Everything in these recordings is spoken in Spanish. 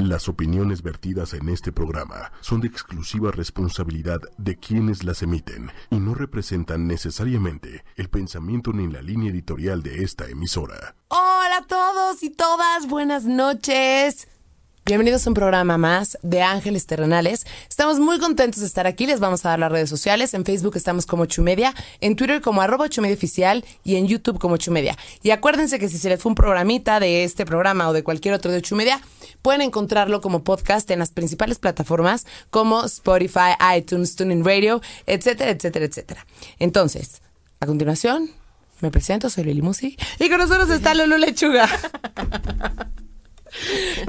Las opiniones vertidas en este programa son de exclusiva responsabilidad de quienes las emiten y no representan necesariamente el pensamiento ni la línea editorial de esta emisora. Hola a todos y todas, buenas noches. Bienvenidos a un programa más de Ángeles Terrenales. Estamos muy contentos de estar aquí. Les vamos a dar las redes sociales. En Facebook estamos como Chumedia, en Twitter como arroba Chumedia Oficial y en YouTube como Chumedia. Y acuérdense que si se les fue un programita de este programa o de cualquier otro de Chumedia, pueden encontrarlo como podcast en las principales plataformas como Spotify, iTunes, TuneIn Radio, etcétera, etcétera, etcétera. Entonces, a continuación, me presento, soy Lili Musi y con nosotros está Lulu Lechuga.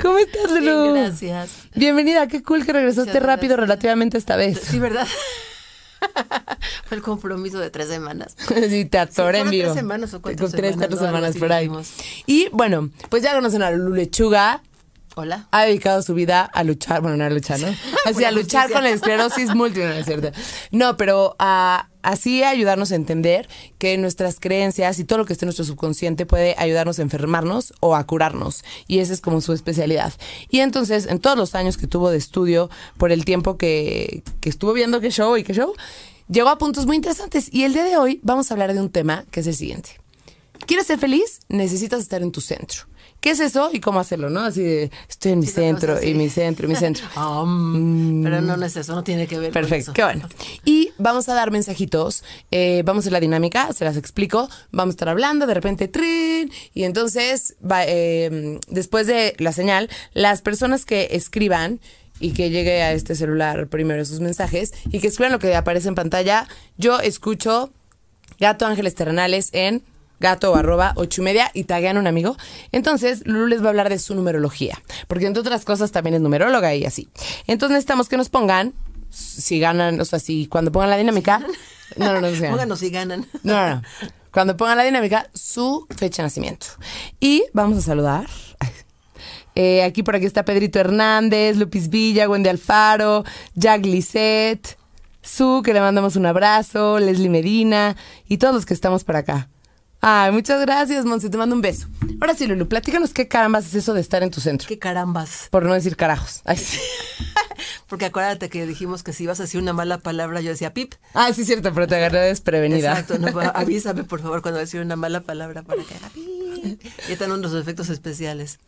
¿Cómo estás, Lulu? Bien, gracias. Bienvenida, qué cool que regresaste Muchas rápido gracias. relativamente esta vez. Sí, ¿verdad? Fue el compromiso de tres semanas. Sí, te atoré en ¿fueron vivo. tres semanas o cuántas Con tres, semanas? cuatro semanas por ahí. Y bueno, pues ya conocen a Lulu Lechuga. Hola. Ha dedicado su vida a luchar, bueno, no a luchar, ¿no? Así, a luchar justicia. con la esclerosis múltiple, ¿no es cierto? No, pero a, así a ayudarnos a entender que nuestras creencias y todo lo que esté en nuestro subconsciente puede ayudarnos a enfermarnos o a curarnos. Y esa es como su especialidad. Y entonces, en todos los años que tuvo de estudio, por el tiempo que, que estuvo viendo qué show y qué show, llegó a puntos muy interesantes. Y el día de hoy vamos a hablar de un tema que es el siguiente. ¿Quieres ser feliz? Necesitas estar en tu centro. ¿Qué es eso y cómo hacerlo, no? Así de, estoy en mi Sí, centro y mi centro y mi centro. Um, Pero no, no es eso, no tiene que ver Perfecto, con qué eso. bueno. Y vamos a dar mensajitos, eh, vamos a la dinámica, se las explico, vamos a estar hablando, de repente, trin, y entonces, va, eh, después de la señal, las personas que escriban y que llegue a este celular primero sus mensajes y que escriban lo que aparece en pantalla, yo escucho Gato Ángeles Terrenales en gato o arroba ocho y media y taguean un amigo. Entonces, Lulu les va a hablar de su numerología, porque entre otras cosas también es numeróloga y así. Entonces necesitamos que nos pongan, si ganan, o sea, si cuando pongan la dinámica, no, no, no, ganan. Pónganos si ganan. no, no, no. Cuando pongan la dinámica, su fecha de nacimiento. Y vamos a saludar. Eh, aquí por aquí está Pedrito Hernández, Lupis Villa, Wendy Alfaro, Jack Lisset, Su, que le mandamos un abrazo, Leslie Medina y todos los que estamos por acá. Ay, muchas gracias, Monse, te mando un beso. Ahora sí, Lulu, platícanos qué carambas es eso de estar en tu centro. Qué carambas. Por no decir carajos. Ay, sí. Porque acuérdate que dijimos que si ibas a decir una mala palabra, yo decía pip. Ay, sí, cierto, pero te agarré desprevenida. Exacto. No, avísame, por favor, cuando decir una mala palabra para que haga pip. Y están unos efectos especiales.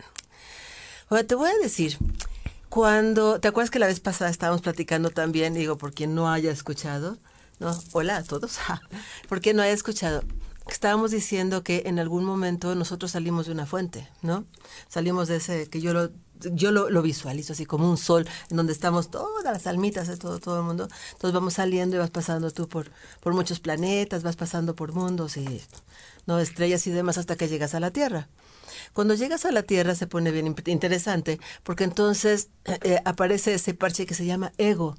Bueno, te voy a decir, cuando, ¿te acuerdas que la vez pasada estábamos platicando también, digo, por quien no haya escuchado, ¿no? Hola a todos, por quien no haya escuchado, estábamos diciendo que en algún momento nosotros salimos de una fuente, ¿no? Salimos de ese, que yo lo, yo lo, lo visualizo así como un sol, en donde estamos todas las almitas de todo, todo el mundo, entonces vamos saliendo y vas pasando tú por, por muchos planetas, vas pasando por mundos y, ¿no? Estrellas y demás hasta que llegas a la Tierra. Cuando llegas a la Tierra se pone bien interesante, porque entonces eh, eh, aparece ese parche que se llama ego,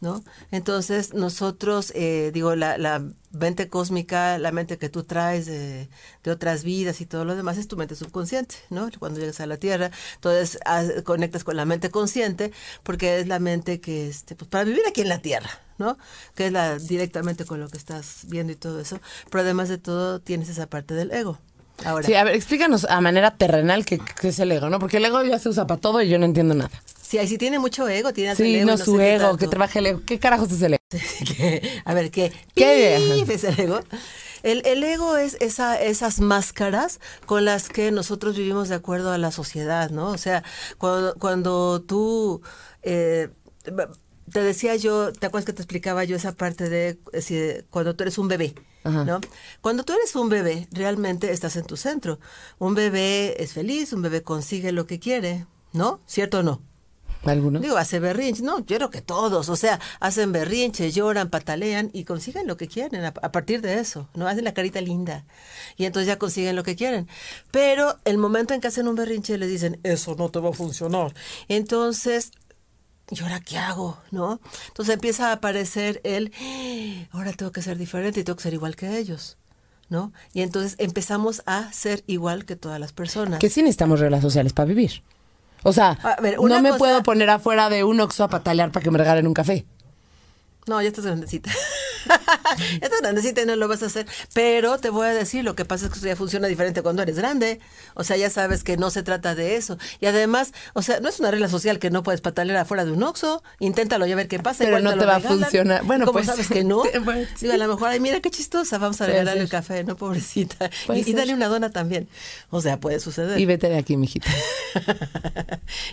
¿no? Entonces nosotros, eh, digo, la, la mente cósmica, la mente que tú traes de, de otras vidas y todo lo demás es tu mente subconsciente, ¿no? Cuando llegas a la Tierra, entonces conectas con la mente consciente, porque es la mente que, este, pues para vivir aquí en la Tierra, ¿no? Que es la directamente con lo que estás viendo y todo eso, pero además de todo tienes esa parte del ego. Ahora, Sí, a ver, explícanos a manera terrenal qué, qué es el ego, ¿no? Porque el ego ya se usa para todo y yo no entiendo nada. Sí, ahí sí tiene mucho ego, tiene el Sí, ego, no, sé su ego, tanto. que trabaje el ego. ¿Qué carajos es el ego? A ver, ¿qué? ¿Qué? ¿Qué es el ego? El, el ego es esa, esas máscaras con las que nosotros vivimos de acuerdo a la sociedad, ¿no? O sea, cuando, cuando tú... eh, te decía yo, ¿te acuerdas que te explicaba yo esa parte de eh, si, cuando tú eres un bebé? Ajá. ¿no? Cuando tú eres un bebé, realmente estás en tu centro. Un bebé es feliz, un bebé consigue lo que quiere, ¿no? ¿Cierto o no? Digo, hace berrinche. No, yo creo que todos. O sea, hacen berrinche, lloran, patalean y consiguen lo que quieren a, a partir de eso. No hacen la carita linda. Y entonces ya consiguen lo que quieren. Pero el momento en que hacen un berrinche les dicen, eso no te va a funcionar. Entonces, ¿y ahora qué hago? ¿No? Entonces empieza a aparecer el, "Ah, ahora tengo que ser diferente y tengo que ser igual que ellos. ¿No? Y entonces empezamos a ser igual que todas las personas. Que sí necesitamos reglas sociales para vivir. O sea, ver, no me cosa- puedo poner afuera de un oxo a patalear para que me regalen un café. No, ya estás grandecita. ya estás grandecita y no lo vas a hacer. Pero te voy a decir, lo que pasa es que eso ya funciona diferente cuando eres grande. O sea, ya sabes que no se trata de eso. Y además, o sea, no es una regla social que no puedes patalear afuera de un oxo. Inténtalo ya ver qué pasa. Pero no te va a funcionar. Bueno, ¿Cómo pues, sabes que no? bueno, Digo, a lo mejor, ay, mira qué chistosa, vamos a regalarle el café, ¿no? Pobrecita. Y, y dale una dona también. O sea, puede suceder. Y vete de aquí, mijita.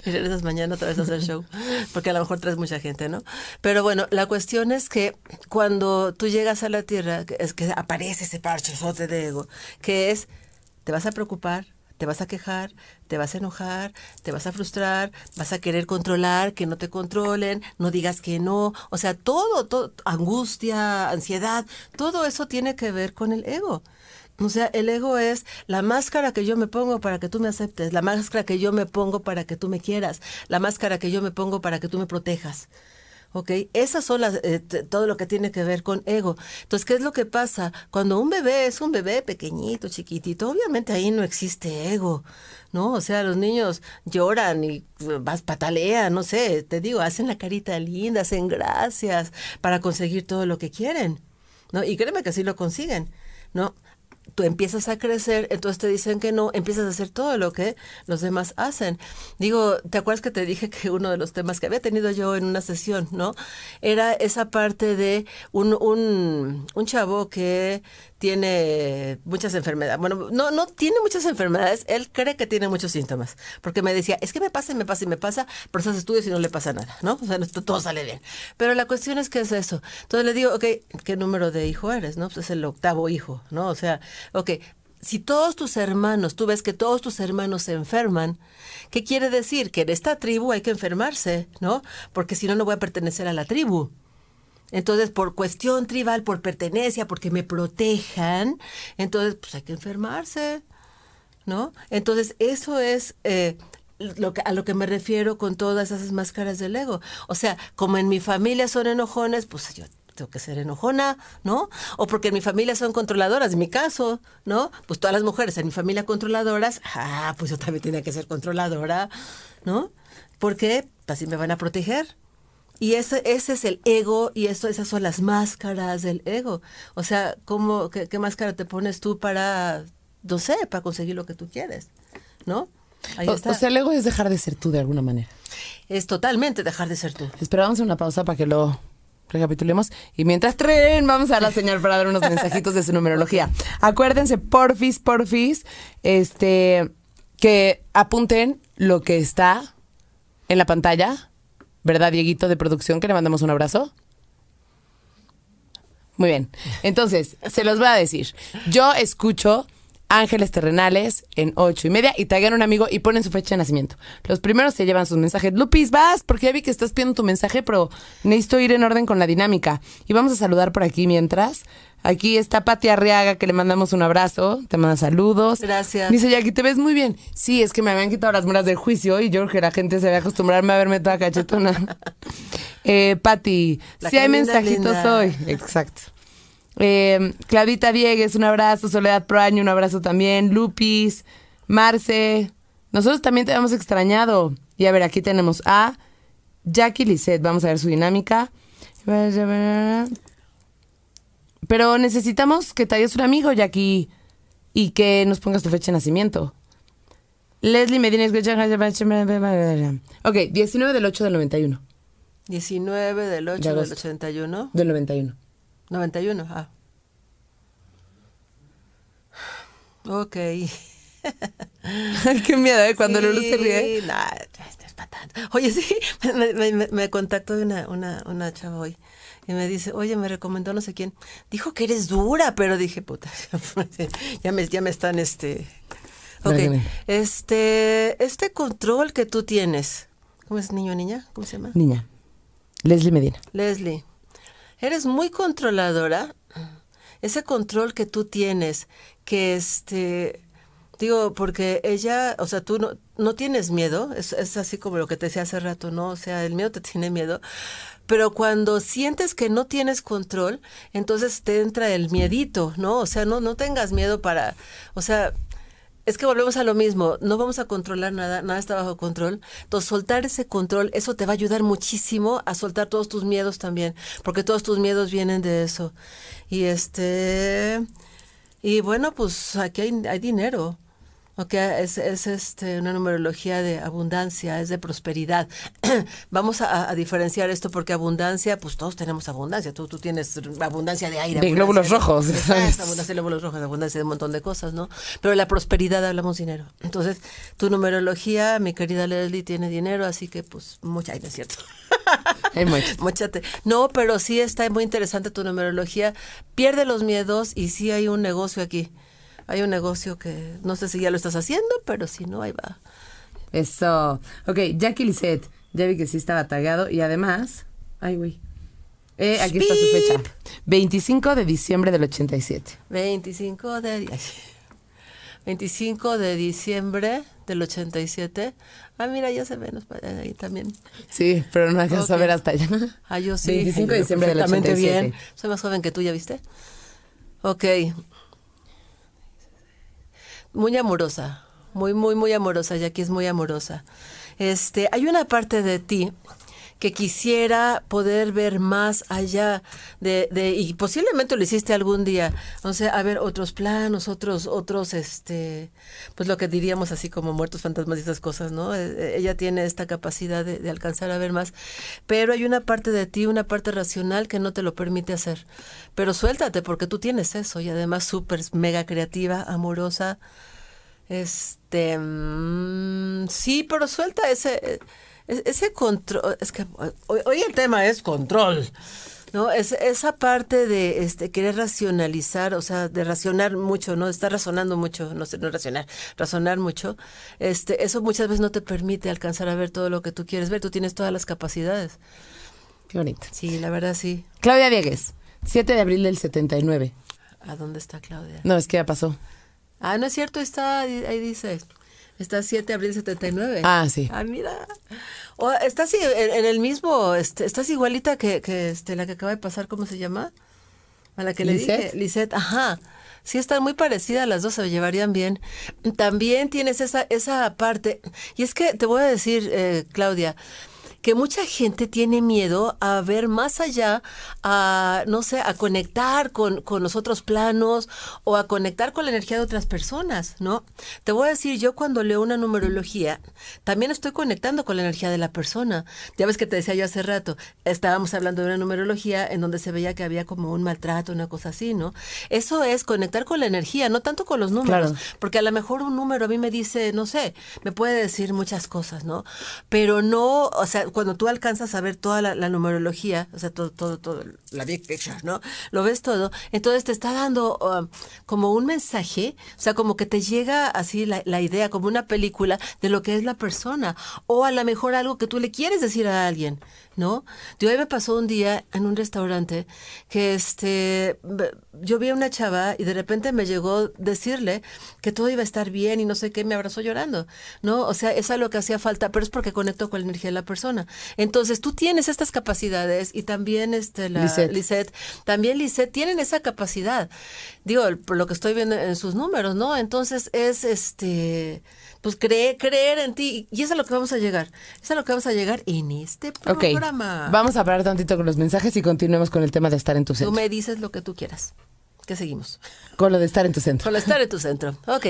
y regresas mañana otra vez a hacer show, porque a lo mejor traes mucha gente, ¿no? Pero bueno, la cuestión es que cuando tú llegas a la Tierra, es que aparece ese parchozote de ego, que es, te vas a preocupar, te vas a quejar, te vas a enojar, te vas a frustrar, vas a querer controlar, que no te controlen, no digas que no, o sea, todo, todo, angustia, ansiedad, todo eso tiene que ver con el ego. O sea, el ego es la máscara que yo me pongo para que tú me aceptes, la máscara que yo me pongo para que tú me quieras, la máscara que yo me pongo para que tú me protejas. ¿Ok? Esas son las, eh, todo lo que tiene que ver con ego. Entonces, ¿qué es lo que pasa? Cuando un bebé es un bebé pequeñito, chiquitito, obviamente ahí no existe ego, ¿no? O sea, los niños lloran y eh, vas, patalean, no sé, te digo, hacen la carita linda, hacen gracias para conseguir todo lo que quieren, ¿no? Y créeme que sí lo consiguen, ¿no? Tú empiezas a crecer, entonces te dicen que no, empiezas a hacer todo lo que los demás hacen. Digo, ¿te acuerdas que te dije que uno de los temas que había tenido yo en una sesión, ¿no? Era esa parte de un, un, un chavo que tiene muchas enfermedades. Bueno, no, no tiene muchas enfermedades, él cree que tiene muchos síntomas, porque me decía, es que me pasa y me pasa y me pasa, pero haces estudios y no le pasa nada, ¿no? O sea, todo sale bien. Pero la cuestión es que es eso. Entonces le digo, ok, ¿qué número de hijo eres? ¿No? Pues es el octavo hijo, ¿no? O sea, ok, si todos tus hermanos, tú ves que todos tus hermanos se enferman, ¿qué quiere decir? Que en esta tribu hay que enfermarse, ¿no? Porque si no, no voy a pertenecer a la tribu. Entonces, por cuestión tribal, por pertenencia, porque me protejan, entonces, pues hay que enfermarse, ¿no? Entonces, eso es eh, lo que, a lo que me refiero con todas esas máscaras del ego. O sea, como en mi familia son enojones, pues yo tengo que ser enojona, ¿no? O porque en mi familia son controladoras, en mi caso, ¿no? Pues todas las mujeres en mi familia controladoras, ah, pues yo también tenía que ser controladora, ¿no? Porque así me van a proteger. Y ese, ese es el ego y eso, esas son las máscaras del ego. O sea, ¿cómo, qué, qué máscara te pones tú para, no sé, para conseguir lo que tú quieres? ¿No? Ahí O, está. o sea, el ego es dejar de ser tú de alguna manera. es totalmente dejar de ser tú. Esperamos una pausa para que lo recapitulemos. Y mientras tren, vamos a la señal para dar unos mensajitos de su numerología. Acuérdense, porfis, porfis, este, que apunten lo que está en la pantalla. ¿Verdad, Dieguito de producción? Que le mandamos un abrazo. Muy bien. Entonces, se los voy a decir. Yo escucho Ángeles Terrenales en ocho y media y taguean a un amigo y ponen su fecha de nacimiento. Los primeros se llevan sus mensajes. Lupis, vas, porque ya vi que estás pidiendo tu mensaje, pero necesito ir en orden con la dinámica. Y vamos a saludar por aquí mientras. Aquí está Pati Arriaga, que le mandamos un abrazo. Te manda saludos. Gracias. Dice Jackie, te ves muy bien. Sí, es que me habían quitado las muras del juicio y yo creo que la gente se va a acostumbrarme a verme toda cachetona. eh, Pati, si hay mensajitos linda. hoy. Exacto. Eh, Claudita Diegues, un abrazo. Soledad Proaño, un abrazo también. Lupis, Marce. Nosotros también te hemos extrañado. Y a ver, aquí tenemos a Jackie Lisset. Vamos a ver su dinámica. Pero necesitamos que te hayas un amigo, Jackie, y que nos pongas tu fecha de nacimiento. Leslie Medina. Ok, 19 del 8 del 91. 19 del 8 De del agosto. 81. Del 91. 91, ah. Ok. Qué miedo, ¿eh? Cuando Sí, Lulu se ríe. nah, esto es tanto. Oye, sí, me, me- me- me contactó una, una, una chava hoy y me dice, oye, me recomendó no sé quién. Dijo que eres dura, pero dije, puta, ya me, ya me están, este... Ok, este, este control que tú tienes, ¿cómo es niño o niña? ¿Cómo se llama? Niña. Leslie Medina. Leslie, eres muy controladora. Ese control que tú tienes, que este, digo, porque ella, o sea, tú no, no tienes miedo, es, es así como lo que te decía hace rato, ¿no? O sea, el miedo te tiene miedo, pero cuando sientes que no tienes control, entonces te entra el miedito, ¿no? O sea, no, no tengas miedo para, o sea, es que volvemos a lo mismo, no vamos a controlar nada, nada está bajo control. Entonces, soltar ese control, eso te va a ayudar muchísimo a soltar todos tus miedos también, porque todos tus miedos vienen de eso. Y este, y bueno, pues aquí hay, hay dinero. Ok, es, es este, una numerología de abundancia, es de prosperidad. Vamos a, a diferenciar esto porque abundancia, pues todos tenemos abundancia. Tú, tú tienes abundancia de aire. De glóbulos rojos. Exacto, abundancia de glóbulos rojos, abundancia de un montón de cosas, ¿no? Pero la prosperidad hablamos dinero. Entonces, tu numerología, mi querida Leslie, tiene dinero, así que pues mucha, no es cierto. Hay muchos. Móchate. No, pero sí está muy interesante tu numerología. Pierde los miedos y sí hay un negocio aquí. Hay un negocio que no sé si ya lo estás haciendo, pero si no, ahí va. Eso. Ok, Jackie Lisette. Ya vi que sí estaba tagado y además. Ay, güey. Eh, aquí está su fecha. 25 de diciembre del 87. 25 de, ay, 25 de diciembre del 87. Ah, mira, ya se ven pa- ahí también. Sí, pero no alcanzo a Ok. ver hasta allá. Ah, yo sí. 25 de diciembre del perfectamente 87. bien. Soy más joven que tú, ¿ya viste? Ok. Muy amorosa. Muy, muy, muy amorosa. Jackie es muy amorosa. Este, hay una parte de ti que quisiera poder ver más allá de, de y posiblemente lo hiciste algún día, o sea, a ver otros planos, otros, otros, este, pues lo que diríamos así como muertos fantasmas y esas cosas, ¿no? Eh, eh, Ella tiene esta capacidad de, de alcanzar a ver más, pero hay una parte de ti, una parte racional que no te lo permite hacer, pero suéltate porque tú tienes eso y además súper mega creativa, amorosa, este, mm, sí, pero suelta ese, eh, ese control, es que hoy, hoy el tema es control. ¿no? Es, esa parte de este, querer racionalizar, o sea, de racionar mucho, ¿no? Estar razonando mucho, no sé, no racionar, razonar mucho, este, eso muchas veces no te permite alcanzar a ver todo lo que tú quieres ver, tú tienes todas las capacidades. Qué bonito. Sí, la verdad sí. Claudia Diegues. 7 de abril del 79. ¿A dónde está Claudia? No, es que ya pasó. Ah, no es cierto, está, ahí dice. Está 7 de abril 79. Ah, sí. Ah, mira. O, estás en, el mismo, este, estás igualita que, que este, la que acaba de pasar, ¿cómo se llama? A la que le ¿Lisette? dije. Lisette, ajá. Sí, están muy parecidas, las dos se llevarían bien. También tienes esa, esa parte. Y es que te voy a decir, eh, Claudia, que mucha gente tiene miedo a ver más allá, a, no sé, a conectar con, con los otros planos o a conectar con la energía de otras personas, ¿no? Te voy a decir, yo cuando leo una numerología, también estoy conectando con la energía de la persona. Ya ves que te decía yo hace rato, estábamos hablando de una numerología en donde se veía que había como un maltrato, una cosa así, ¿no? Eso es conectar con la energía, no tanto con los números. Claro. Porque a lo mejor un número a mí me dice, no sé, me puede decir muchas cosas, ¿no? Pero no, o sea, cuando tú alcanzas a ver toda la, la numerología, o sea, todo, todo, todo, la big picture, ¿no? Lo ves todo, entonces te está dando um, como un mensaje, o sea, como que te llega así la, la idea, como una película de lo que es la persona, o a lo mejor algo que tú le quieres decir a alguien, ¿no? De hoy me pasó un día en un restaurante que este yo vi a una chava y de repente me llegó decirle que todo iba a estar bien y no sé qué, me abrazó llorando, ¿no? O sea, es lo que hacía falta, pero es porque conecto con la energía de la persona. Entonces, tú tienes estas capacidades y también este la Lisette. Lisette, también Lisette tienen esa capacidad. Digo, el- por lo que estoy viendo en sus números, ¿no? Entonces es este pues creer, creer en ti y eso es a lo que vamos a llegar. Eso es a lo que vamos a llegar en este programa. Vamos a parar tantito con los mensajes y continuemos con el tema de estar en tu Tú centro. me dices lo que tú quieras. ¿Qué seguimos? Con lo de estar en tu centro. Con estar en tu centro. Ok.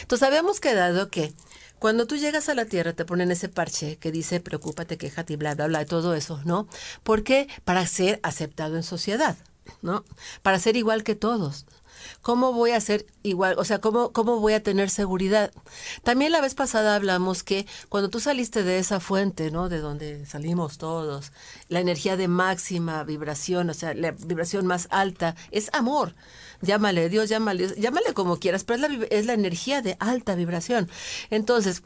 Entonces habíamos quedado que cuando tú llegas a la Tierra te ponen ese parche que dice preocúpate, quéjate y bla, bla, bla, todo eso, ¿no? ¿Por qué? Para ser aceptado en sociedad, ¿no? Para ser igual que todos. ¿Cómo voy a ser igual? O sea, ¿cómo, ¿cómo voy a tener seguridad? También la vez pasada hablamos que cuando tú saliste de esa fuente, ¿no? De donde salimos todos, la energía de máxima vibración, o sea, la vibración más alta, es amor. Llámale Dios, llámale, llámale como quieras, pero es la, es la energía de alta vibración. Entonces,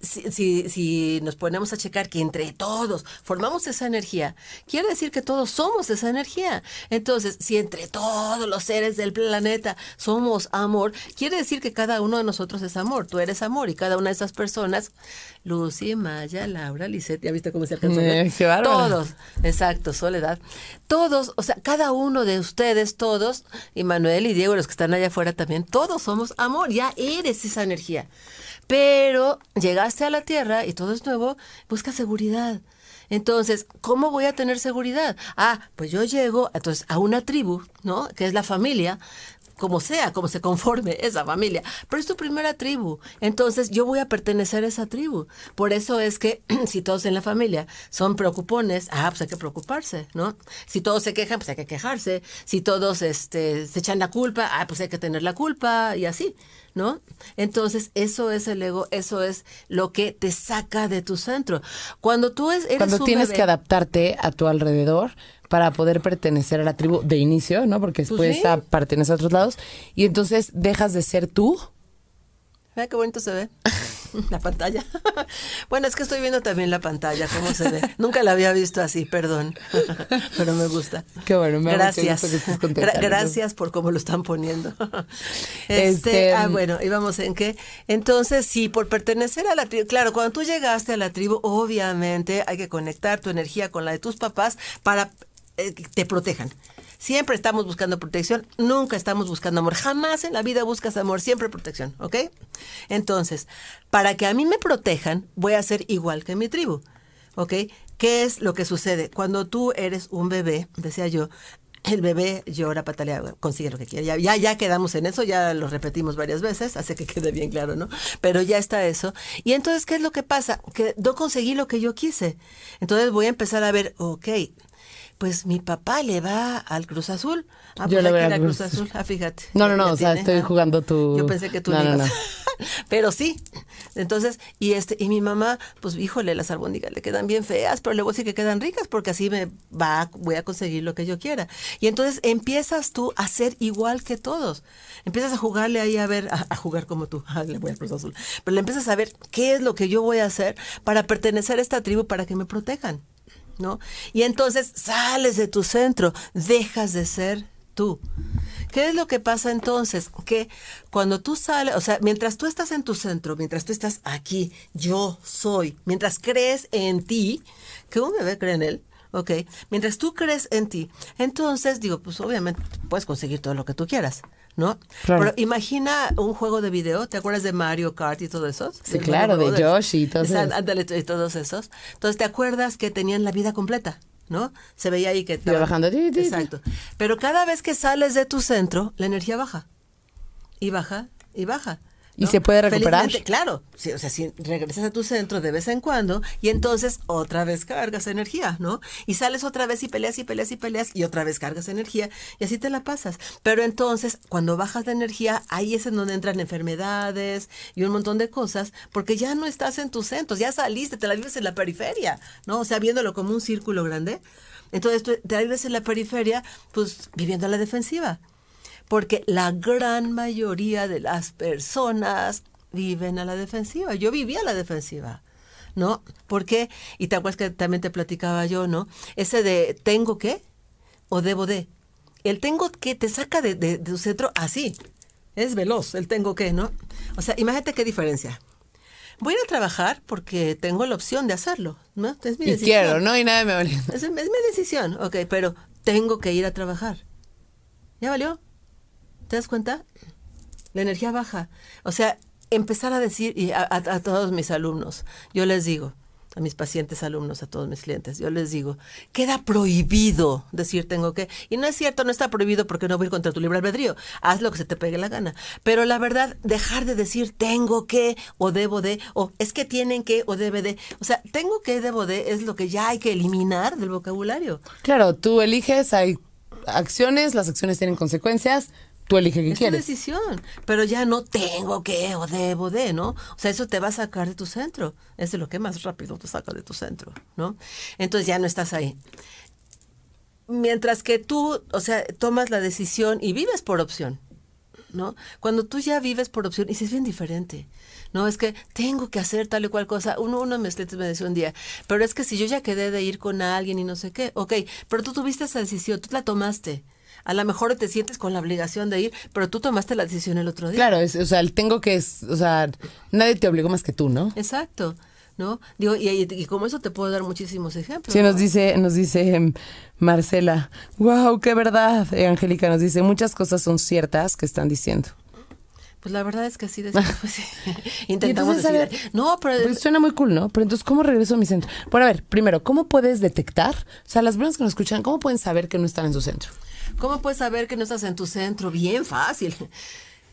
si, si, si nos ponemos a checar que entre todos formamos esa energía, quiere decir que todos somos esa energía. Entonces, si entre todos los seres del planeta somos amor, quiere decir que cada uno de nosotros es amor. Tú eres amor y cada una de esas personas, Lucy, Maya, Laura, Lisette, ¿ya viste cómo se alcanzó? Eh. Todos, exacto, Soledad. Todos, o sea, cada uno de ustedes, todos, y Manuel y Diego, los que están allá afuera también, todos somos amor, ya eres esa energía. Pero llegaste a la Tierra y todo es nuevo, busca seguridad. Entonces, ¿cómo voy a tener seguridad? Ah, pues yo llego entonces a una tribu, ¿no? Que es la familia, como sea, como se conforme esa familia, pero es tu primera tribu. Entonces yo voy a pertenecer a esa tribu. Por eso es que si todos en la familia son preocupones, ah, pues hay que preocuparse, ¿no? Si todos se quejan, pues hay que quejarse. Si todos este, se echan la culpa, ah, pues hay que tener la culpa y así, ¿no? Entonces eso es el ego, eso es lo que te saca de tu centro. Cuando tú es, eres Cuando un tienes bebé- que adaptarte a tu alrededor para poder pertenecer a la tribu de inicio, ¿no? Porque después Pues sí. ah, perteneces a otros lados y entonces dejas de ser tú. Mira qué bonito se ve. La pantalla. Bueno, es que estoy viendo también la pantalla, cómo se ve. Nunca la había visto así, perdón. Pero me gusta. Qué bueno, me Gracias. gusto que estés contenta, Gra- Lulu. gracias por cómo lo están poniendo. Este, Este, ah, mm, bueno, íbamos en qué. Entonces, sí, por pertenecer a la tribu. Claro, cuando tú llegaste a la tribu, obviamente hay que conectar tu energía con la de tus papás para eh, te protejan. Siempre estamos buscando protección, nunca estamos buscando amor. Jamás en la vida buscas amor, siempre protección, ¿ok? Entonces, para que a mí me protejan, voy a ser igual que mi tribu, ¿ok? ¿Qué es lo que sucede? Cuando tú eres un bebé, decía yo, el bebé llora, patalea, consigue lo que quiere. Ya, ya, ya quedamos en eso, ya lo repetimos varias veces, hace que quede bien claro, ¿no? Pero ya está eso. Y entonces, ¿qué es lo que pasa? Que no conseguí lo que yo quise. Entonces voy a empezar a ver, ok, pues mi papá le va al Cruz Azul. Ah, Yo pues le voy al Cruz Azul. Ah, fíjate. No, no, no, o sea, estoy ah. jugando tu- Yo pensé que tú No, le no, ibas. no. pero sí. Entonces, y este, y mi mamá, pues híjole, las albóndigas le quedan bien feas, pero luego sí que quedan ricas porque así me va, voy a conseguir lo que yo quiera. Y entonces empiezas tú a ser igual que todos. Empiezas a jugarle ahí a ver, a, a jugar como tú, Ah, le voy al Cruz Azul. Pero le empiezas a ver qué es lo que yo voy a hacer para pertenecer a esta tribu para que me protejan. Y entonces sales de tu centro, dejas de ser tú. ¿Qué es lo que pasa entonces? Que cuando tú sales, o sea, mientras tú estás en tu centro, mientras tú estás aquí, yo soy, mientras crees en ti, que un bebé cree en él, ¿ok? Mientras tú crees en ti, entonces digo, pues obviamente puedes conseguir todo lo que tú quieras, ¿no? Claro. Pero imagina un juego de video, ¿te acuerdas de Mario Kart y todo eso? Sí, claro, de Yoshi y todo eso. Ándale, y todos esos. Entonces, ¿te acuerdas que tenían la vida completa? ¿No? Se veía ahí que... Iba bajando, ti, ti, ti. Exacto. Pero cada vez que sales de tu centro, la energía baja. Y baja, y baja. ¿Y se puede recuperar? Claro. O sea, si regresas a tu centro de vez en cuando y entonces otra vez cargas energía, ¿no? Y sales otra vez y peleas y peleas y peleas y otra vez cargas energía y así te la pasas. Pero entonces, cuando bajas de energía, ahí es en donde entran enfermedades y un montón de cosas, porque ya no estás en tus centros, ya saliste, te la vives en la periferia, ¿no? O sea, viéndolo como un círculo grande. Entonces, te la vives en la periferia, pues viviendo a la defensiva porque la gran mayoría de las personas viven a la defensiva. Yo vivía a la defensiva, ¿no? ¿Por qué? Y te acuerdas que también te platicaba yo, ¿no? Ese de tengo que o debo de. El tengo que te saca de, de- de tu centro así. Es veloz, el tengo que, ¿no? O sea, imagínate qué diferencia. Voy a ir a trabajar porque tengo la opción de hacerlo, ¿no? Es mi Y decisión. quiero, ¿no? Y nada me vale. Es, es mi decisión, ok, pero tengo que ir a trabajar. ¿Ya valió? ¿Te das cuenta? La energía baja. O sea, empezar a decir y a, a- todos mis alumnos, yo les digo, a mis pacientes alumnos, a todos mis clientes, yo les digo, queda prohibido decir tengo que. Y no es cierto, no está prohibido porque no voy contra tu libre albedrío. Haz lo que se te pegue la gana. Pero la verdad, dejar de decir tengo que o debo de, o es que tienen que o debe de. O sea, tengo que, debo de, es lo que ya hay que eliminar del vocabulario. Claro, tú eliges, hay acciones, las acciones tienen consecuencias, tú eliges qué Es quieres. decisión, pero ya no tengo que o debo de, ¿no? O sea, eso te va a sacar de tu centro. Es de lo que más rápido te saca de tu centro, ¿no? Entonces ya no estás ahí. Mientras que tú, o sea, tomas la decisión y vives por opción, ¿no? Cuando tú ya vives por opción, y si es bien diferente, ¿no? Es que tengo que hacer tal y cual cosa. Uno, uno de mis clientes me decía un día, pero es que si yo ya quedé de ir con alguien y no sé qué, ok, pero tú tuviste esa decisión, tú la tomaste. A lo mejor te sientes con la obligación de ir, pero tú tomaste la decisión el otro día. Claro, es, o sea, tengo que, o sea, nadie te obligó más que tú, ¿no? Exacto. ¿No? Digo, y, y- y como eso te puedo dar muchísimos ejemplos. Sí, nos ¿no? dice, nos dice em, Marcela, wow, qué verdad. Eh, Angélica nos dice, muchas cosas son ciertas que están diciendo. Pues la verdad es que así después pues, sí. intentamos entonces, decir. ver, no, pero Pues suena muy cool, ¿no? Pero entonces, ¿cómo regreso a mi centro? Bueno, a ver, primero, ¿cómo puedes detectar? O sea, las personas que nos escuchan, ¿cómo pueden saber que no están en su centro? ¿Cómo puedes saber que no estás en tu centro? Bien fácil.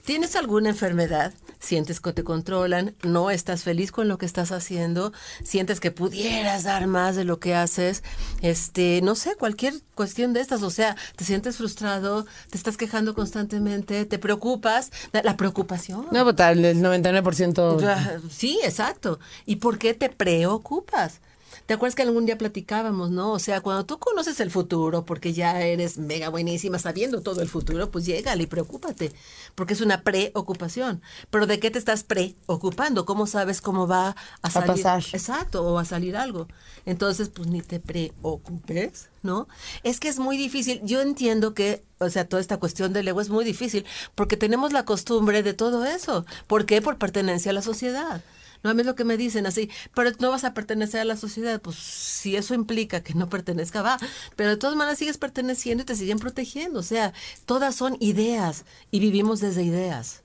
¿Tienes alguna enfermedad? ¿Sientes que te controlan? ¿No estás feliz con lo que estás haciendo? ¿Sientes que pudieras dar más de lo que haces? Este, no sé, cualquier cuestión de estas. O sea, ¿te sientes frustrado? ¿Te estás quejando constantemente? ¿Te preocupas? La, preocupación. No, pues tal, el 99%. Ah, Sí, exacto. ¿Y por qué te preocupas? ¿Te acuerdas que algún día platicábamos, no? O sea, cuando tú conoces el futuro, porque ya eres mega buenísima sabiendo todo el futuro, pues llégale y preocúpate, porque es una preocupación. Pero ¿de qué te estás preocupando? ¿Cómo sabes cómo va a salir? pasar. Exacto, o a salir algo. Entonces, pues ni te preocupes, ¿no? Es que es muy difícil. Yo entiendo que, o sea, toda esta cuestión del ego es muy difícil porque tenemos la costumbre de todo eso. ¿Por qué? Por pertenencia a la sociedad. No, a mí es lo que me dicen así, pero no vas a pertenecer a la sociedad, pues si eso implica que no pertenezca, va, pero de todas maneras sigues perteneciendo y te siguen protegiendo, o sea, todas son ideas y vivimos desde ideas.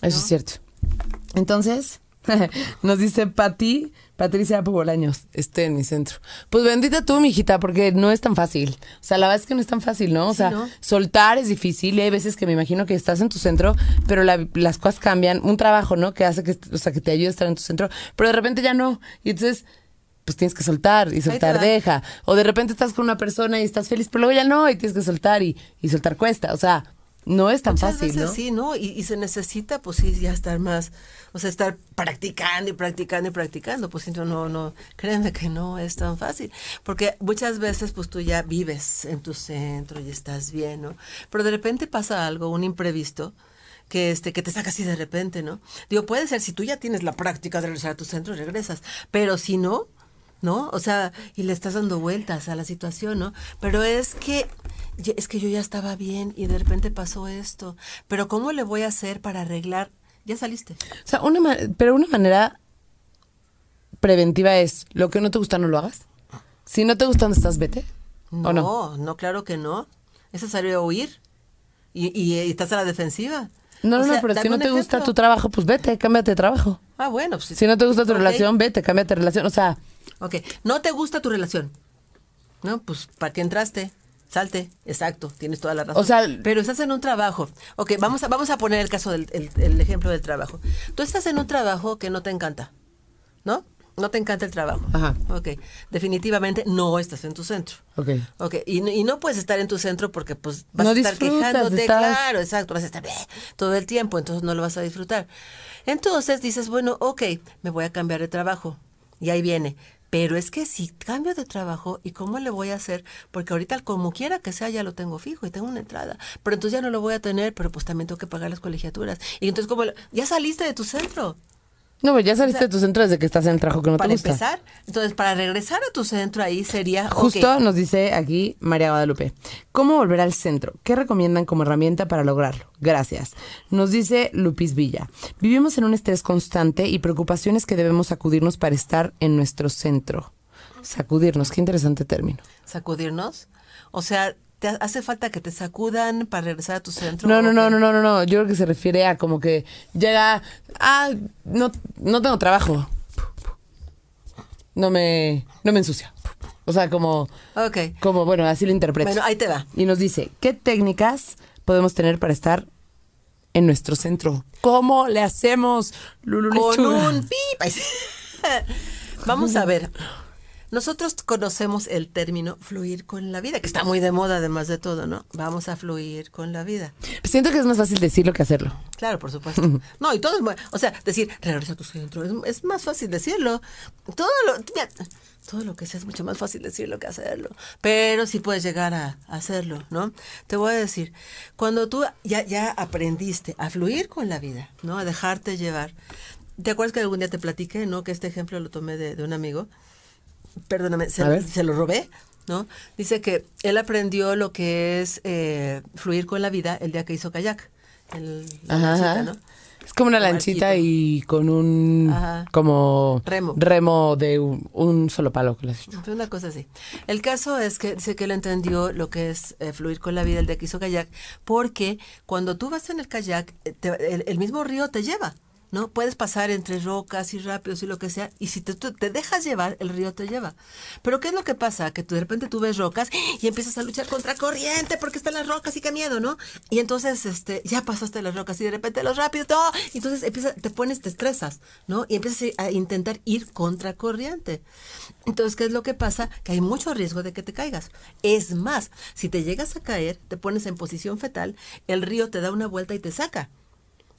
Eso es cierto. Entonces, nos dice Pati, Patricia Pobolaños, estoy en mi centro. Pues bendita tú, mijita, porque no es tan fácil. O sea, la verdad es que no es tan fácil, ¿no? O Sí, sea, ¿no? soltar es difícil y hay veces que me imagino que estás en tu centro, pero la- las cosas cambian. Un trabajo, ¿no? Que hace que, o sea, que te ayude a estar en tu centro, pero de repente ya no. Y entonces pues tienes que soltar y soltar deja. O de repente estás con una persona y estás feliz, pero luego ya no, y tienes que soltar y, y soltar cuesta. O sea, no es tan Muchas fácil, veces ¿no? sí, ¿no? Y, y se necesita, pues sí, ya estar más, o sea, estar practicando y practicando y practicando, pues no, no, créeme que no es tan fácil, porque muchas veces, pues tú ya vives en tu centro y estás bien, ¿no? Pero de repente pasa algo, un imprevisto, que este que te saca así de repente, ¿no? Digo, puede ser si tú ya tienes la práctica de regresar a tu centro, regresas, pero si no, ¿no? O sea, y le estás dando vueltas a la situación, ¿no? Pero es que es que yo ya estaba bien y de repente pasó esto, pero ¿cómo le voy a hacer para arreglar? Ya saliste. O sea, una pero una manera preventiva es lo que no te gusta no lo hagas. Si no te gusta donde estás, vete. No, ¿O no? no, claro que no. Es necesario huir. Y, y, y estás a la defensiva. No, O no, sea, pero si no te gusta tu trabajo, pues vete, cámbiate de trabajo. Ah, bueno. Pues, Si no te gusta tu relación, vete, cámbiate de relación. O sea, Ok, no te gusta tu relación. No, pues, ¿para qué entraste? Salte, exacto, tienes toda la razón. O sea- pero estás en un trabajo. Ok, vamos a, vamos a poner el caso del el, el ejemplo del trabajo. Tú estás en un trabajo que no te encanta, ¿no? No te encanta el trabajo. Ajá. Ok, definitivamente no estás en tu centro. ok. Ok, y, no- y no puedes estar en tu centro porque pues vas No a estar quejándote, estás- claro, exacto, vas a estar "Bleh", todo el tiempo, entonces no lo vas a disfrutar. Entonces dices, bueno, ok, me voy a cambiar de trabajo. Y ahí viene. Pero es que si cambio de trabajo, ¿y cómo le voy a hacer? Porque ahorita, como quiera que sea, ya lo tengo fijo y tengo una entrada. Pero entonces ya no lo voy a tener, pero pues también tengo que pagar las colegiaturas. Y entonces, como ya saliste de tu centro. No, pues ya saliste de tu centro desde que estás en el trabajo que no para te gusta. empezar, entonces para regresar a tu centro ahí sería... Justo nos dice aquí María Guadalupe. ¿Cómo volver al centro? ¿Qué recomiendan como herramienta para lograrlo? Gracias. Nos dice Lupis Villa. Vivimos en un estrés constante y preocupaciones que debemos sacudirnos para estar en nuestro centro. Sacudirnos, qué interesante término. sacudirnos. O sea, ¿te ha- hace falta que te sacudan para regresar a tu centro? No, no, ¿O no, no, no, no, no. Yo creo que se refiere a como que llega, ah, no, no tengo trabajo. No me, no me ensucia. O sea, como, Ok. como, bueno, así lo interpreto. Bueno, ahí te va. Y nos dice, ¿qué técnicas podemos tener para estar en nuestro centro? ¿Cómo le hacemos, Lulu Con un pip. Vamos a ver. Nosotros conocemos el término fluir con la vida, que está muy de moda además de todo, ¿no? Vamos a fluir con la vida. Siento que es más fácil decirlo que hacerlo. Claro, por supuesto. No, y todo es bueno. O sea, decir, regresa a tu centro, es, es más fácil decirlo. Todo lo, mira, todo lo que sea es mucho más fácil decirlo que hacerlo. Pero sí puedes llegar a, a hacerlo, ¿no? Te voy a decir, cuando tú ya, ya aprendiste a fluir con la vida, ¿no? A dejarte llevar. ¿Te acuerdas que algún día te platiqué, ¿no? Que este ejemplo lo tomé de, de un amigo. Perdóname, se, se lo robé. ¿no? Dice que él aprendió lo que es eh, fluir con la vida el día que hizo kayak. El, la Ajá, lanchita. ¿no? Es como una lanchita barquito. y con un Ajá. como Remo. remo de un, un solo palo que una cosa así. El caso es que dice que él entendió lo que es eh, fluir con la vida el día que hizo kayak, porque cuando tú vas en el kayak, eh, te- el, el mismo río te lleva. ¿No? Puedes pasar entre rocas y rápidos y lo que sea, y si te, te dejas llevar, el río te lleva. Pero ¿qué es lo que pasa? Que tú de repente tú ves rocas y empiezas a luchar contra corriente porque están las rocas y qué miedo, ¿no? Y entonces este, ya pasaste las rocas y de repente los rápidos, ¡no! Y entonces empiezas, te pones, te estresas, ¿no? Y empiezas a intentar ir contra corriente. Entonces, ¿qué es lo que pasa? Que hay mucho riesgo de que te caigas. Es más, si te llegas a caer, te pones en posición fetal, el río te da una vuelta y te saca.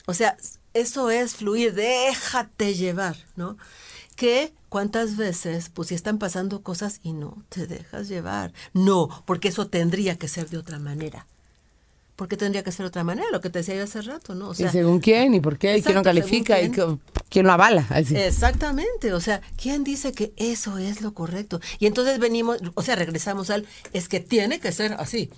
O sea, eso es fluir, déjate llevar, ¿no? Que cuántas veces, pues si están pasando cosas y no te dejas llevar. No, porque eso tendría que ser de otra manera. ¿Por qué tendría que ser de otra manera? Lo que te decía yo hace rato, ¿no? O y según quién y por qué y quién según califica y quién. quién lo avala. Así. Exactamente, o sea, ¿quién dice que eso es lo correcto? Y entonces venimos, o sea, regresamos al, es que tiene que ser así.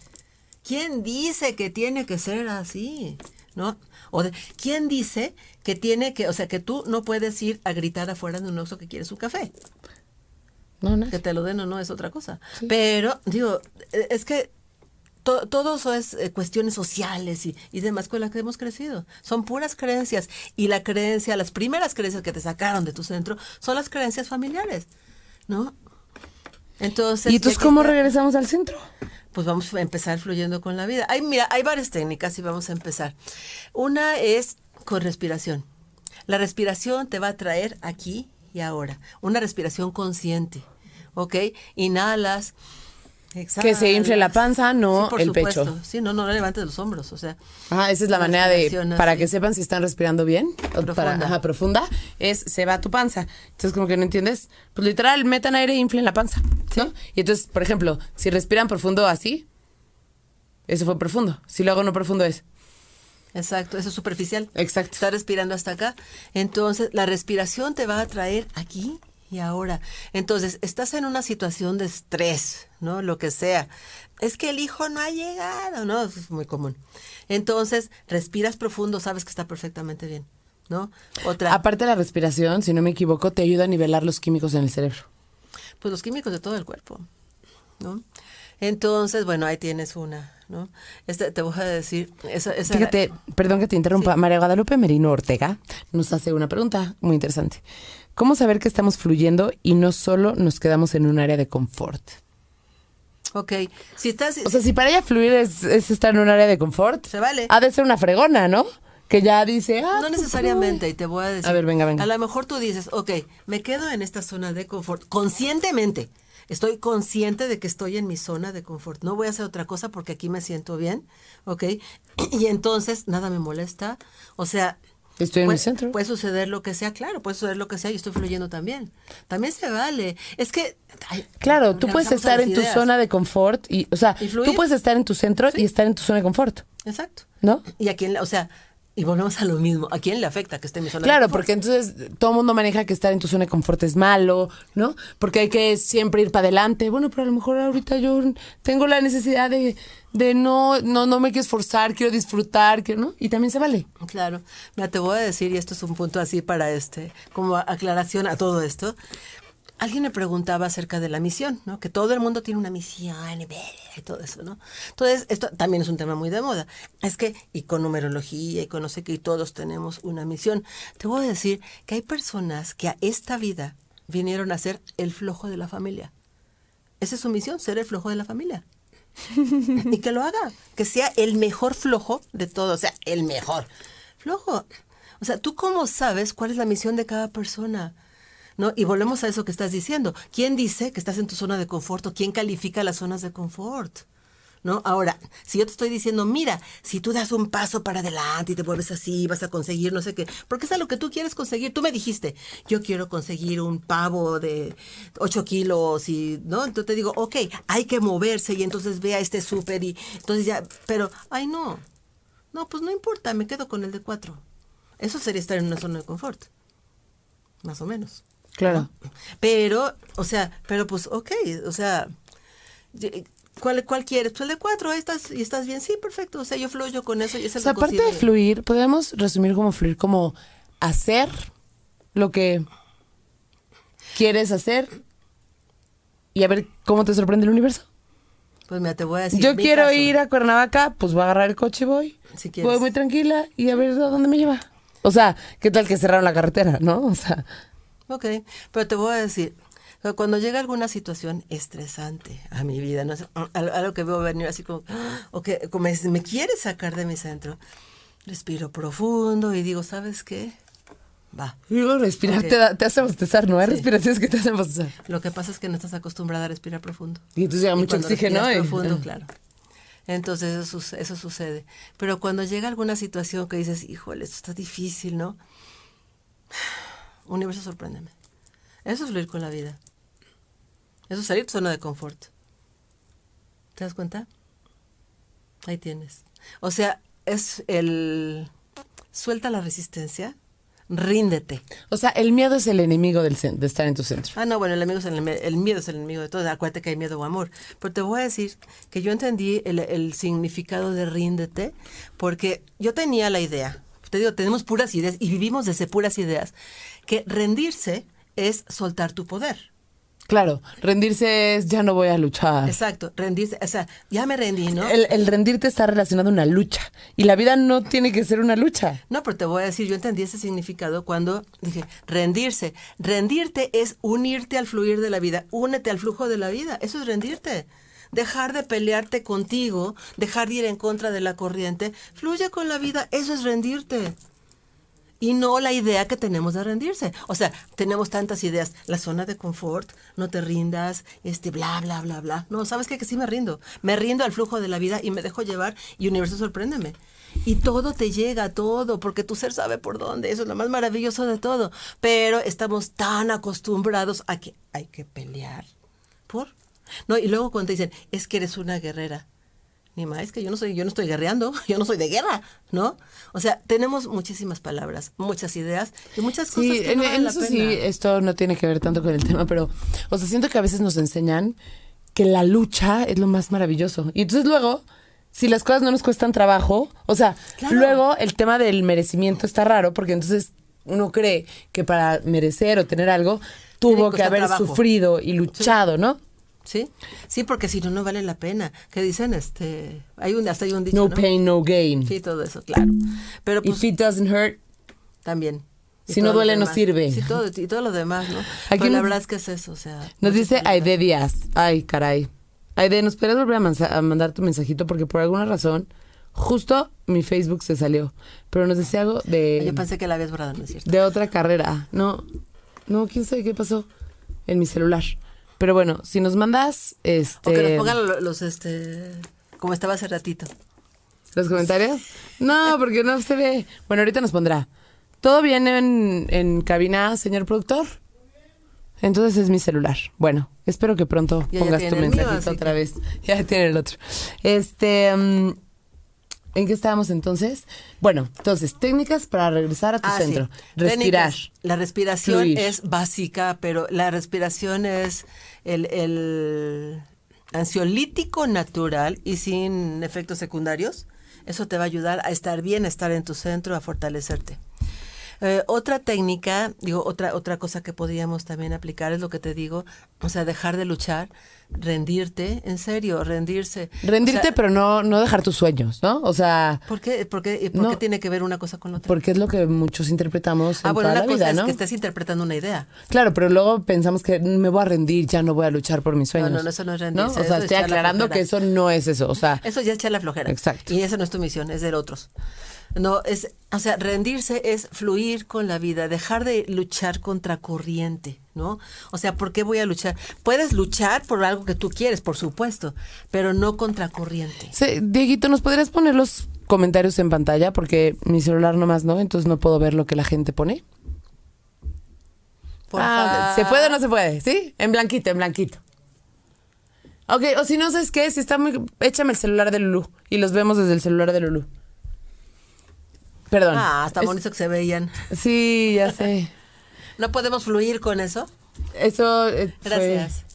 ¿Quién dice que tiene que ser así? ¿No? O de, ¿quién dice que tiene que, o sea, que tú no puedes ir a gritar afuera de un oso que quieres un café? No, no. Que te lo den o no es otra cosa. Pero, digo, eh, es que to- todo eso es eh, cuestiones sociales y, y demás con las que hemos crecido. Son puras creencias. Y la creencia, las primeras creencias que te sacaron de tu centro son las creencias familiares, ¿no? Entonces, ¿Y entonces cómo regresamos al centro? Pues vamos a empezar fluyendo con la vida. Hay, mira, hay varias técnicas y vamos a empezar. Una es con respiración. La respiración te va a traer aquí y ahora. Una respiración consciente. ¿Ok? Inhalas. Que se infle la panza, no por el supuesto. pecho. Sí, no, no levantes los hombros. O sea, Ah, esa es la manera de, para que sepan si están respirando bien, Profunda. para, ajá, profunda, es se va tu panza. Entonces, como que no entiendes, pues literal, metan aire e inflen la panza, ¿no? Y entonces, por ejemplo, si respiran profundo así, eso fue profundo. Si lo hago no profundo es. Exacto, eso es superficial. Exacto. Está respirando hasta acá. Entonces, la respiración te va a traer aquí y ahora. Entonces, estás en una situación de estrés, ¿no? Lo que sea. Es que el hijo no ha llegado, ¿no? Eso es muy común. Entonces, respiras profundo, sabes que está perfectamente bien, ¿no? Otra, Aparte de la respiración, si no me equivoco, te ayuda a nivelar los químicos en el cerebro. pues los químicos de todo el cuerpo, ¿no? Entonces, bueno, ahí tienes una, ¿no? Este, te voy a decir, esa, esa Fíjate, perdón que te interrumpa, María Guadalupe Merino Ortega nos hace una pregunta muy interesante. ¿Cómo saber que estamos fluyendo y no solo nos quedamos en un área de confort? Ok, si estás... O sea, si para ella fluir es, es estar en un área de confort, Se vale. ha de ser una fregona, ¿no? Que ya dice, ah, No pues, necesariamente, y te voy a decir. A ver, venga, venga. A lo mejor tú dices, ok, me quedo en esta zona de confort, conscientemente. Estoy consciente de que estoy en mi zona de confort. No voy a hacer otra cosa porque aquí me siento bien, ¿ok? Y entonces nada me molesta. O sea... Estoy en puede, centro. Puede suceder lo que sea, claro, puede suceder lo que sea y estoy fluyendo también. También se vale. Es que... ay, Claro, tú puedes estar en tu zona de confort y, o sea, tú puedes estar en tu centro y estar en tu zona de confort, Exacto. ¿no? Y a quién, le- o sea, y volvemos a lo mismo. ¿A quién le afecta que esté en mi zona de Claro, porque entonces todo el mundo maneja que estar en tu zona de confort es malo, ¿no? Porque hay que siempre ir para adelante. Bueno, pero a lo mejor ahorita yo tengo la necesidad de, de no, no, no me quiero esforzar, quiero disfrutar, quiero, ¿no? Y también se vale. Claro, mira, te voy a decir, y esto es un punto así para este, como aclaración a todo esto. Alguien me preguntaba acerca de la misión, ¿no? Que todo el mundo tiene una misión y todo eso, ¿no? Entonces, esto también es un tema muy de moda. Es que, y con numerología y con no sé qué, y todos tenemos una misión. Te voy a decir que hay personas que a esta vida vinieron a ser el flojo de la familia. Esa es su misión, ser el flojo de la familia. y que lo haga, que sea el mejor flojo de todo, o sea, el mejor flojo. O sea, ¿tú cómo sabes cuál es la misión de cada persona? ¿No? Y volvemos a eso que estás diciendo. ¿Quién dice que estás en tu zona de confort o quién califica las zonas de confort? ¿No? Ahora, si yo te estoy diciendo, mira, si tú das un paso para adelante y te vuelves así, vas a conseguir no sé qué, porque es a lo que tú quieres conseguir. Tú me dijiste, yo quiero conseguir un pavo de 8 kilos y, ¿no? Entonces te digo, ok, hay que moverse y entonces ve a este súper y entonces ya, pero, ay, no, no, pues no importa, me quedo con el de 4. Eso sería estar en una zona de confort, más o menos. Claro. Pero, o sea, pero pues, ok, o sea, ¿Cuál, ¿Cuál quieres? Pues el de cuatro, estás, y estás bien. Sí, perfecto. O sea, yo fluyo con eso y eso O sea, aparte de fluir, podríamos resumir como fluir como hacer lo que quieres hacer y a ver cómo te sorprende el universo. Pues mira, te voy a decir. Yo quiero caso. ir a Cuernavaca, pues voy a agarrar el coche y voy. Si quieres. voy muy tranquila y a ver a dónde me lleva. O sea, ¿qué tal que cerraron la carretera, no? O sea, Ok, pero te voy a decir, cuando llega alguna situación estresante a mi vida, no algo que veo venir así como, o que como me, me quiere sacar de mi centro, respiro profundo y digo, ¿sabes qué? Va. digo, respirar Ok. te, da- te hace bostezar, ¿no? Hay Sí. respiraciones que te hacen bostezar. Lo que pasa es que no estás acostumbrada a respirar profundo. Y entonces llega mucho oxígeno. y- profundo, ah. claro. Entonces eso, eso sucede. Pero cuando llega alguna situación que dices, híjole, esto está difícil, ¿no? Universo, sorpréndeme. Eso es fluir con la vida. Eso es salir de zona de confort. ¿Te das cuenta? Ahí tienes. O sea, es el... Suelta la resistencia, ríndete. O sea, el miedo es el enemigo del de estar en tu centro. Ah, no, bueno, el, es el, el miedo es el enemigo de todo. Acuérdate que hay miedo o amor. Pero te voy a decir que yo entendí el, el significado de ríndete porque yo tenía la idea. Te digo, tenemos puras ideas y vivimos desde puras ideas. Que rendirse es soltar tu poder. Claro, rendirse es ya no voy a luchar. Exacto, rendirse. O sea, ya me rendí, ¿no? El, el rendirte está relacionado a una lucha. Y la vida no tiene que ser una lucha. No, pero te voy a decir, yo entendí ese significado cuando dije rendirse. Rendirte es unirte al fluir de la vida, únete al flujo de la vida. Eso es rendirte. Dejar de pelearte contigo, dejar de ir en contra de la corriente, fluye con la vida, eso es rendirte. Y no la idea que tenemos de rendirse. O sea, tenemos tantas ideas. La zona de confort, no te rindas, este, bla, bla, bla, bla. No, ¿sabes qué? Que sí me rindo. Me rindo al flujo de la vida y me dejo llevar y universo sorpréndeme. Y todo te llega, todo, porque tu ser sabe por dónde. Eso es lo más maravilloso de todo. Pero estamos tan acostumbrados a que hay que pelear. ¿Por? No, y luego cuando te dicen, es que eres una guerrera. Ni más, es que yo no soy, yo no estoy guerreando, yo no soy de guerra, ¿no? O sea, tenemos muchísimas palabras, muchas ideas y muchas cosas Sí, que no en valen eso pena. sí, esto no tiene que ver tanto con el tema, pero, o sea, siento que a veces nos enseñan que la lucha es lo más maravilloso. Y entonces luego, si las cosas no nos cuestan trabajo, o sea, Claro. luego el tema del merecimiento está raro, porque entonces uno cree que para merecer o tener algo tuvo que haber trabajo. sufrido y luchado, ¿no? ¿Sí? Sí, porque si no, no vale la pena. Que dicen, este, hay un, hasta hay un dicho, No ¿no? pain, no gain. Sí, todo eso, claro. Pero pues If it doesn't hurt, también. Si no duele, no sirve. Sí, todo, y todo lo demás, ¿no? Aquí Pero la verdad es que es eso, o sea. Nos dice. Aide Díaz. Ay, caray. Aide, ¿nos podrías volver a, a mandar tu mensajito? Porque por alguna razón, justo mi Facebook se salió. Pero nos decía algo de, Yo pensé que la habías borrado, ¿no es cierto? de otra carrera. No, no, quién sabe qué pasó en mi celular. Pero bueno, si nos mandas este, O que nos pongan lo- los, este, como estaba hace ratito. los comentarios. No, porque no se ve. Bueno, ahorita nos pondrá. ¿Todo bien en, en cabina, señor productor? Entonces es mi celular. Bueno, espero que pronto Ya, pongas tu mío, mensajito otra que- vez. Ya tiene el otro. Este, mm, ¿en qué estábamos entonces? Bueno, entonces, técnicas para regresar a tu Ah, sí. centro. Respirar. Técnicas. La respiración Fluir. es básica, pero la respiración es el, el ansiolítico natural y sin efectos secundarios. Eso te va a ayudar a estar bien, a estar en tu centro, a fortalecerte. Eh, otra técnica, digo, otra, otra cosa que podríamos también aplicar es lo que te digo, o sea, dejar de luchar, rendirte, en serio, rendirse. Rendirte, O sea, pero no, no dejar tus sueños, ¿no? O sea, ¿Por qué, por qué- por No. qué tiene que ver una cosa con otra? porque es lo que muchos interpretamos en Ah, bueno, toda una la cosa vida, es ¿no? que estés interpretando una idea. Claro, pero luego pensamos que me voy a rendir, ya no voy a luchar por mis sueños. no, no, eso no es rendirse, O eso sea, es estoy aclarando que eso no es eso. O sea, Eso ya es echar la flojera. Exacto. Y esa no es tu misión, es de otros. No, es, o sea, rendirse es fluir con la vida, dejar de luchar contra corriente, ¿no? O sea, ¿por qué voy a luchar? Puedes luchar por algo que tú quieres, por supuesto, pero no contra corriente. sí, Dieguito, ¿nos podrías poner los comentarios en pantalla? Porque mi celular nomás no, entonces no puedo ver lo que la gente pone. Por Ah, ¿Se puede o no se puede? ¿Sí? En blanquito, en blanquito. Ok, o si no sabes qué, si está muy... Échame el celular de Lulu y los vemos desde el celular de Lulu. Perdón. Ah, está Es- bonito que se veían. Sí, ya sé. ¿No podemos fluir con eso? Eso eh, fue- Gracias.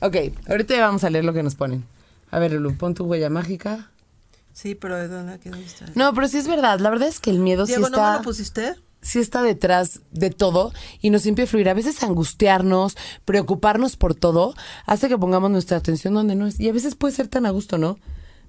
Ok, ahorita ya vamos a leer lo que nos ponen. A ver, Lulu, pon tu huella mágica. Sí, pero ¿de dónde, está? No, pero sí es verdad. La verdad es que el miedo Diego, sí ¿no me está, lo pusiste? sí está detrás de todo y nos impide fluir. A veces angustiarnos, preocuparnos por todo, hace que pongamos nuestra atención donde no es. Y a veces puede ser tan a gusto, ¿no?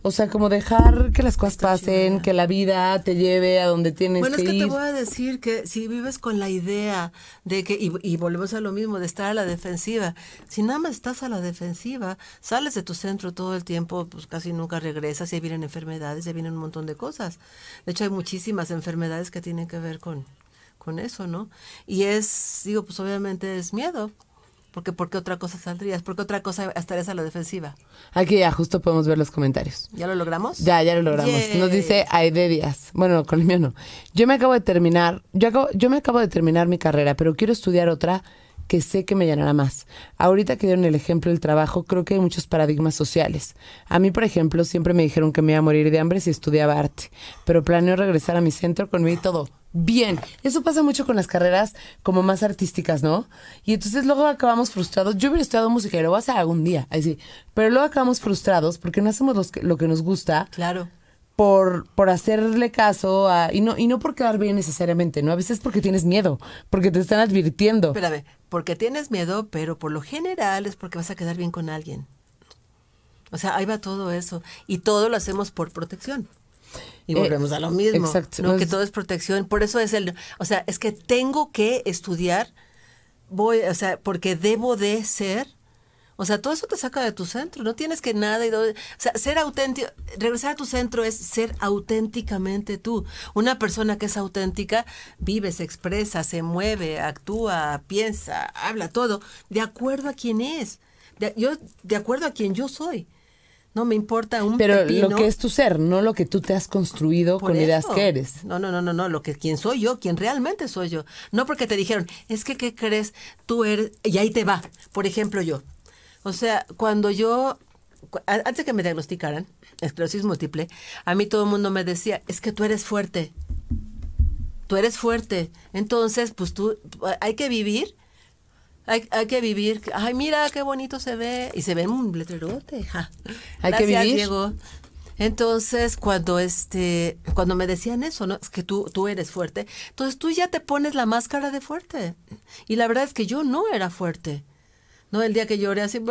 O sea, como dejar que las cosas pasen, que la vida te lleve a donde tienes Bueno, que es que ir. te voy a decir que si vives con la idea de que, y, y volvemos a lo mismo, de estar a la defensiva, si nada más estás a la defensiva, sales de tu centro todo el tiempo, pues casi nunca regresas y ahí vienen enfermedades, ahí vienen un montón de cosas. De hecho, hay muchísimas enfermedades que tienen que ver con, con eso, ¿no? Y es, digo, pues obviamente es miedo. Porque ¿por qué otra cosa saldrías? ¿Por qué otra cosa estarías a la defensiva? Aquí ya justo podemos ver los comentarios. ¿Ya lo logramos? Ya, ya lo logramos. Nos dice Aide Díaz. Bueno, con el mío no. Yo me acabo de terminar, yo, acabo- yo me acabo de terminar mi carrera, pero quiero estudiar otra que sé que me llenará más. Ahorita que dieron el ejemplo del trabajo, creo que hay muchos paradigmas sociales. A mí, por ejemplo, siempre me dijeron que me iba a morir de hambre si estudiaba arte, pero planeo regresar a mi centro con mi todo. Bien, eso pasa mucho con las carreras como más artísticas, ¿no? Y entonces luego acabamos frustrados. Yo hubiera estudiado música y lo voy a hacer algún día, ahí sí. Pero luego acabamos frustrados porque no hacemos los que- lo que nos gusta Claro. por, por hacerle caso a, y no, y no por quedar bien necesariamente, ¿no? A veces porque tienes miedo, porque te están advirtiendo. Espérame, porque tienes miedo, pero por lo general es porque vas a quedar bien con alguien. O sea, ahí va todo eso. Y todo lo hacemos por protección. Y Eh, volvemos a lo mismo. exacto. ¿no? Pues- que todo es protección. Por eso es el. O sea, es que tengo que estudiar. Voy, o sea, porque debo de ser. O sea, todo eso te saca de tu centro. No tienes que nada. Y o sea, ser auténtico. Regresar a tu centro es ser auténticamente tú. Una persona que es auténtica vive, se expresa, se mueve, actúa, piensa, habla todo de acuerdo a quién es. De, yo, de acuerdo a quién yo soy. No me importa un Pero pepino. lo que es tu ser, no lo que tú te has construido Por con ideas que eres. No, no, no, no, no, lo que quién soy yo, quién realmente soy yo. No porque te dijeron, es que qué crees, tú eres y ahí te va. Por ejemplo, yo. O sea, cuando yo antes de que me diagnosticaran esclerosis múltiple, a mí todo el mundo me decía, es que tú eres fuerte. Tú eres fuerte. Entonces, pues tú hay que vivir hay, hay que vivir. Ay, mira qué bonito se ve. Y se ve un letrerote. ja. Hay que vivir. Diego. Entonces, cuando este, cuando me decían eso, ¿no? Es que tú, tú eres fuerte. Entonces tú ya te pones la máscara de fuerte. Y la verdad es que yo no era fuerte. No, el día que lloré así,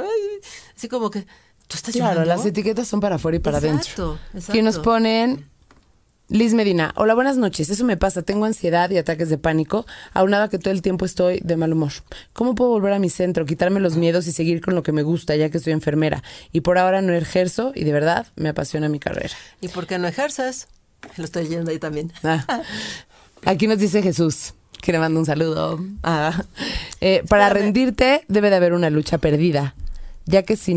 así como que, ¿tú estás Claro, llorando? las etiquetas son para afuera y para Exacto, adentro. exacto. Aquí nos ponen Liz Medina. Hola, buenas noches. Eso me pasa. Tengo ansiedad y ataques de pánico, aunado a que todo el tiempo estoy de mal humor. ¿Cómo puedo volver a mi centro, quitarme los miedos y seguir con lo que me gusta, ya que soy enfermera? Y por ahora no ejerzo y de verdad me apasiona mi carrera. ¿Y por qué no ejerces? Lo estoy leyendo ahí también. Ah. Aquí nos dice Jesús, que le mando un saludo. Ah. Eh, para rendirte debe de haber una lucha perdida, ya que si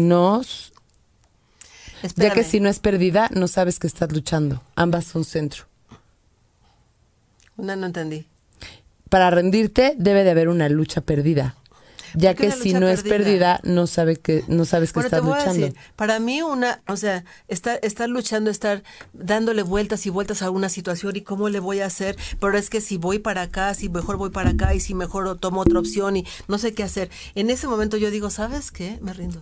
ya que si no es perdida, no sabes que estás luchando. Ambas son centro. Una no entendí. Para rendirte debe de haber una lucha perdida, ya ¿Por qué que si no es perdida? no sabe que no sabes que Bueno, te estás a luchando. decir, para mí una, o sea, estar, estar luchando, estar dándole vueltas y vueltas a una situación y cómo le voy a hacer, pero es que si voy para acá, si mejor voy para acá y si mejor tomo otra opción y no sé qué hacer. En ese momento yo digo, ¿sabes qué? Me rindo.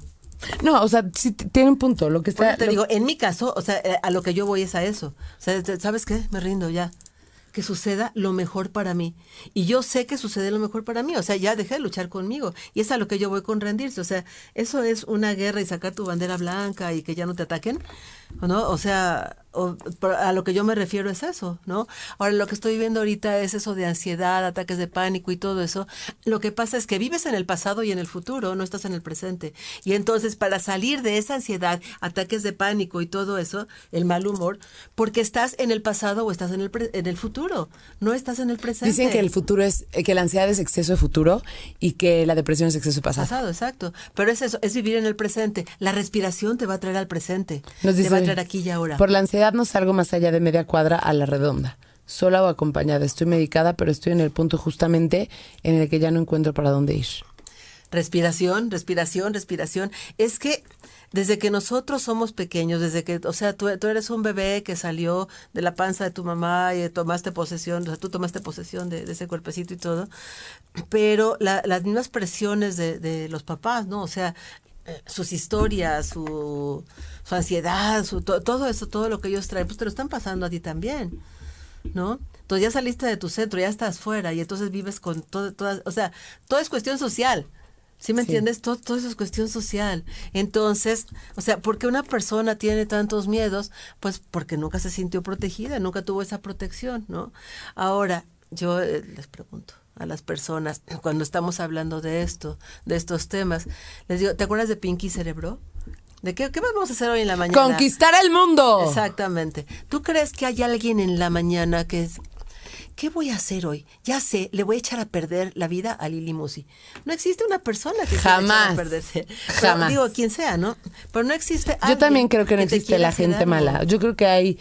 No, o sea, sí tiene un punto. Lo que está, eso te lo- digo, en mi caso, o sea, eh, a lo que yo voy es a eso. O sea, ¿sabes qué? Me rindo ya. Que suceda lo mejor para mí. Y yo sé que sucede lo mejor para mí. O sea, ya dejé de luchar conmigo. Y es a lo que yo voy con rendirse. O sea, eso es una guerra y sacar tu bandera blanca y que ya no te ataquen. ¿O ¿No? O sea, o- a lo que yo me refiero es eso, ¿no? Ahora, lo que estoy viendo ahorita es eso de ansiedad, ataques de pánico y todo eso. Lo que pasa es que vives en el pasado y en el futuro, no estás en el presente. Y entonces, para salir de esa ansiedad, ataques de pánico y todo eso, el mal humor, porque estás en el pasado o estás en el, pre- en el futuro, no estás en el presente. Dicen que el futuro es, eh, que la ansiedad es exceso de futuro y que la depresión es exceso de pasado. Pasado, exacto. Pero es eso, es vivir en el presente. La respiración te va a traer al presente. Nos dice, aquí y ahora. Por la ansiedad no salgo más allá de media cuadra a la redonda. Sola o acompañada. Estoy medicada, pero estoy en el punto justamente en el que ya no encuentro para dónde ir. Respiración, respiración, respiración. Es que desde que nosotros somos pequeños, desde que, o sea, tú, tú eres un bebé que salió de la panza de tu mamá y tomaste posesión, o sea, tú tomaste posesión de, de ese cuerpecito y todo, pero la- las mismas presiones de, de los papás, ¿no? O sea, sus historias, su, su ansiedad, su, to- todo eso, todo lo que ellos traen, pues te lo están pasando a ti también, ¿no? Entonces ya saliste de tu centro, ya estás fuera y entonces vives con todo, todas, o sea, todo es cuestión social. ¿Sí me Sí. entiendes? Todo, todo eso es cuestión social. Entonces, o sea, ¿por qué una persona tiene tantos miedos? Pues porque nunca se sintió protegida, nunca tuvo esa protección, ¿no? Ahora, yo eh, les pregunto a las personas, cuando estamos hablando de esto, de estos temas, les digo, ¿te acuerdas de Pinky Cerebro? ¿De qué, qué vamos a hacer hoy en la mañana? Conquistar el mundo. Exactamente. ¿Tú crees que hay alguien en la mañana que es... ¿Qué voy a hacer hoy? Ya sé, le voy a echar a perder la vida a Lili Musi. No existe una persona que Jamás. a perderse. Pero Jamás. digo, quien sea, ¿no? Pero no existe Yo también creo que no te existe la gente mala. Yo creo que hay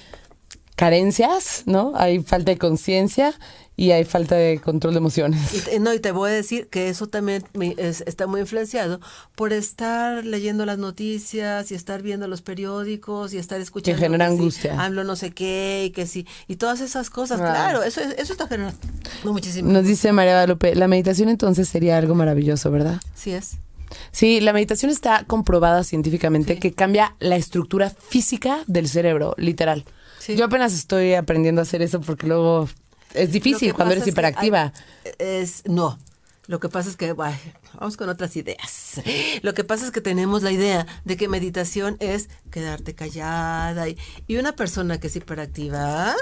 carencias, ¿no? Hay falta de conciencia y hay falta de control de emociones. Y te- no, y te voy a decir que eso también me- es- está muy influenciado por estar leyendo las noticias y estar viendo los periódicos y estar escuchando. genera que sí, angustia. hablo no sé qué y que sí. Y todas esas cosas, Ah. claro, eso, es- eso está generando muchísimo. Nos dice María Guadalupe, la meditación entonces sería algo maravilloso, ¿verdad? Sí es. Sí, la meditación está comprobada científicamente Sí. que cambia la estructura física del cerebro, literal. Sí. Yo apenas estoy aprendiendo a hacer eso porque luego es difícil cuando eres hiperactiva. hay- es no. Lo que pasa es que ay, vamos con otras ideas. Lo que pasa es que tenemos la idea de que meditación es quedarte callada y, y una persona que es hiperactiva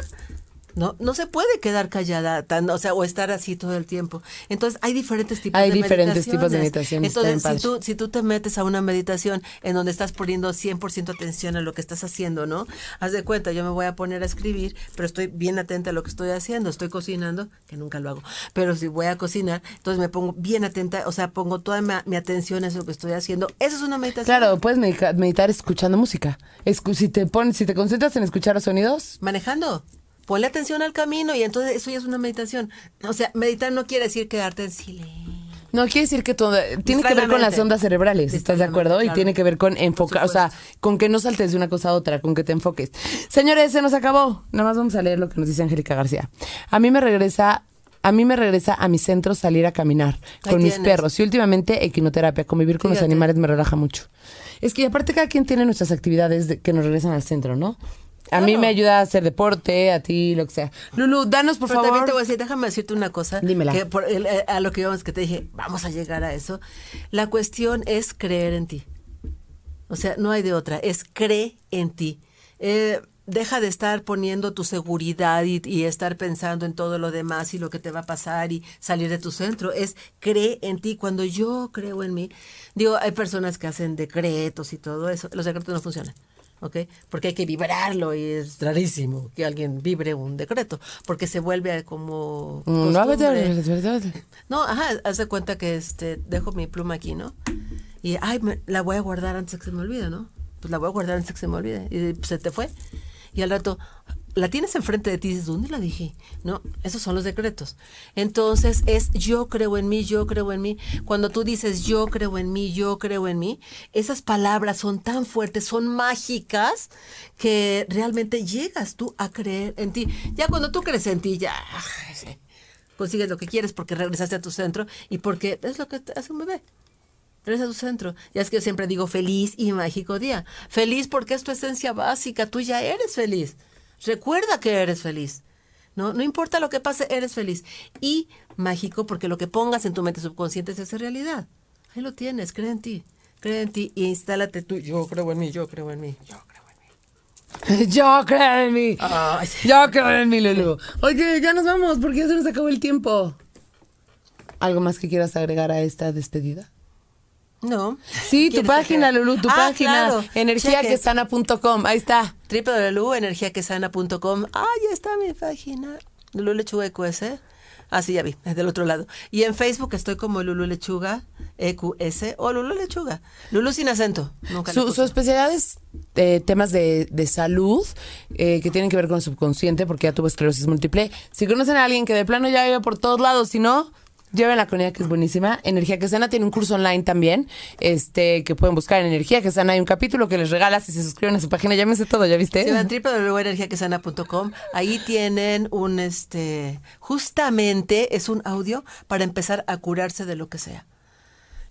no no se puede quedar callada tan, o sea, o estar así todo el tiempo. Entonces, hay diferentes tipos Hay de diferentes tipos de meditaciones. Entonces, si tú si tú te metes a una meditación en donde estás poniendo 100% atención a lo que estás haciendo, ¿no? Haz de cuenta, yo me voy a poner a escribir, pero estoy bien atenta a lo que estoy haciendo. Estoy cocinando, que nunca lo hago, pero si voy a cocinar, entonces me pongo bien atenta, o sea, pongo toda mi, mi atención en lo que estoy haciendo. Eso es una meditación. Claro, puedes medica- meditar escuchando música. Escu- si te pones, si te concentras en escuchar los sonidos, Manejando. Ponle atención al camino y entonces eso ya es una meditación. O sea, meditar no quiere decir quedarte en silencio. no quiere decir que todo tiene que ver con las ondas cerebrales, ¿estás de acuerdo? Y tiene que ver con enfocar, o sea, con que no saltes de una cosa a otra, con que te enfoques. Señores, se nos acabó. Nada más vamos a leer lo que nos dice Angélica García. A mí me regresa a mí me regresa a mi centro salir a caminar Ahí con mis perros y últimamente equinoterapia, convivir con los animales me relaja mucho. Es que aparte cada quien tiene nuestras actividades de- que nos regresan al centro, ¿no? A mí me ayuda a hacer deporte, a ti, lo que sea. Lulu, danos por Pero favor. también te voy a decir, déjame decirte una cosa. Dímela. Que por el- eh, a lo que íbamos, que te dije, vamos a llegar a eso. La cuestión es creer en ti. O sea, no hay de otra, es cree en ti. Eh, deja de estar poniendo tu seguridad y, y estar pensando en todo lo demás y lo que te va a pasar y salir de tu centro. Es cree en ti. Cuando yo creo en mí, digo, hay personas que hacen decretos y todo eso. Los decretos no funcionan. ¿Ok? Porque hay que vibrarlo y es rarísimo que alguien vibre un decreto, porque se vuelve como Mm, no, costumbre. No, ajá, haz de cuenta que este dejo mi pluma aquí, ¿no? Y ay, me- la voy a guardar antes de que se me olvide, ¿no? Pues la voy a guardar antes de que se me olvide y pues, se te fue. Y al rato la tienes enfrente de ti y dices, ¿dónde la dije? No, esos son los decretos. Entonces es yo creo en mí, yo creo en mí. Cuando tú dices yo creo en mí, yo creo en mí, esas palabras son tan fuertes, son mágicas que realmente llegas tú a creer en ti. Ya cuando tú crees en ti, ya consigues lo que quieres porque regresaste a tu centro y porque es lo que hace un bebé. Regresa a tu centro. Ya es que yo siempre digo feliz y mágico día. Feliz porque es tu esencia básica. Tú ya eres feliz. Recuerda que eres feliz. No, no importa lo que pase, eres feliz. Y mágico porque lo que pongas en tu mente subconsciente se hace realidad. Ahí lo tienes, cree en ti. Cree en ti y instálate tú. Yo creo en mí, yo creo en mí, yo creo en mí. Yo creo en mí. Sí. Yo creo en mí, Lulu. Oye, ya nos vamos porque ya se nos acabó el tiempo. ¿Algo más que quieras agregar a esta despedida? No. Sí, tu ¿Quieres página, Lulu, tu Ah, página. claro. Energiaquesana.com. Ahí está. www.energiaquesana.com. Ah, ya está mi página. Lulu Lechuga EQS. Ah, sí, ya vi, es del otro lado. Y en Facebook estoy como Lulu Lechuga EQS o Lulu Lechuga. Lulu sin acento. Nunca Su, su especialidad es eh, temas de, de salud eh, que tienen que ver con el subconsciente porque ya tuvo esclerosis múltiple. Si conocen a alguien que de plano ya vive por todos lados, si no, lleven la crónica que es buenísima. Energía que sana tiene un curso online también, este que pueden buscar en Energía que sana. Hay un capítulo que les regala si se suscriben a su página. Sé todo, ¿ya viste? Si van www.energiaquesana.com, ahí tienen un, este, justamente es un audio para empezar a curarse de lo que sea.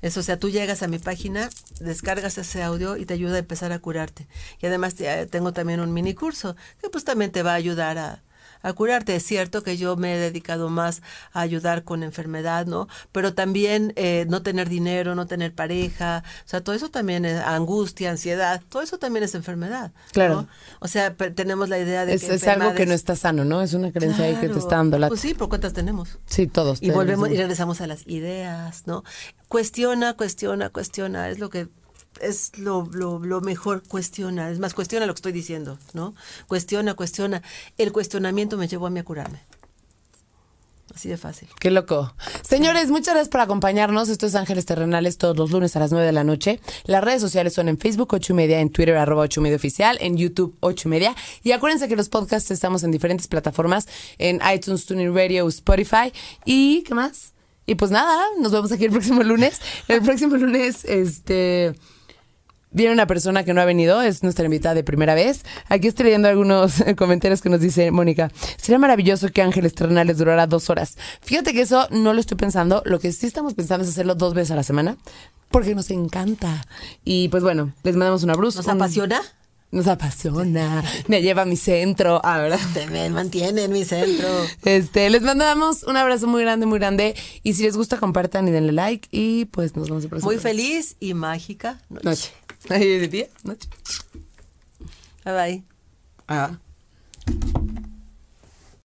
Eso, o sea, tú llegas a mi página, descargas ese audio y te ayuda a empezar a curarte. Y además te- tengo también un mini curso que pues también te va a ayudar a, a curarte. Es cierto que yo me he dedicado más a ayudar con enfermedad, ¿no? Pero también eh, no tener dinero, no tener pareja, o sea, todo eso también es angustia, ansiedad, todo eso también es enfermedad. ¿no? Claro. O sea, tenemos la idea de Es, que es algo que no está sano, ¿no? Es una creencia ahí que te está dando la... Pues sí, ¿por cuántas tenemos? Sí, todos. Y tenemos volvemos y regresamos a las ideas, ¿no? Cuestiona, cuestiona, cuestiona, es lo que es lo, lo, mejor, cuestiona, es más, cuestiona lo que estoy diciendo, ¿no? Cuestiona, cuestiona. El cuestionamiento me llevó a mí a curarme. Así de fácil. Qué loco. Señores, muchas gracias por acompañarnos. Esto es Ángeles Terrenales todos los lunes a las 9 de la noche. Las redes sociales son en Facebook 8 y media, en Twitter arroba 8 y media oficial, en YouTube 8 y media. Y acuérdense que los podcasts estamos en diferentes plataformas, en iTunes, Tuning Radio, Spotify. ¿Y qué más? Y pues nada, nos vemos aquí el próximo lunes. El próximo lunes, este... Viene una persona que no ha venido, es nuestra invitada de primera vez. Aquí estoy leyendo algunos comentarios que nos dice Mónica. Sería maravilloso que Ángeles Terrenales durara dos horas. Fíjate que eso no lo estoy pensando. Lo que sí estamos pensando es hacerlo dos veces a la semana, porque nos encanta. Y pues bueno, les mandamos un abrazo. ¿Nos un- apasiona? Nos apasiona. Me lleva a mi centro. Ah, ¿verdad? Te me mantiene en mi centro. Este, les mandamos un abrazo muy grande, muy grande. Y si les gusta, compartan y denle like. Y pues nos vemos el próximo Muy feliz y mágica noche. Noche. Ay, ¿de día? Noche. Bye bye. Ah.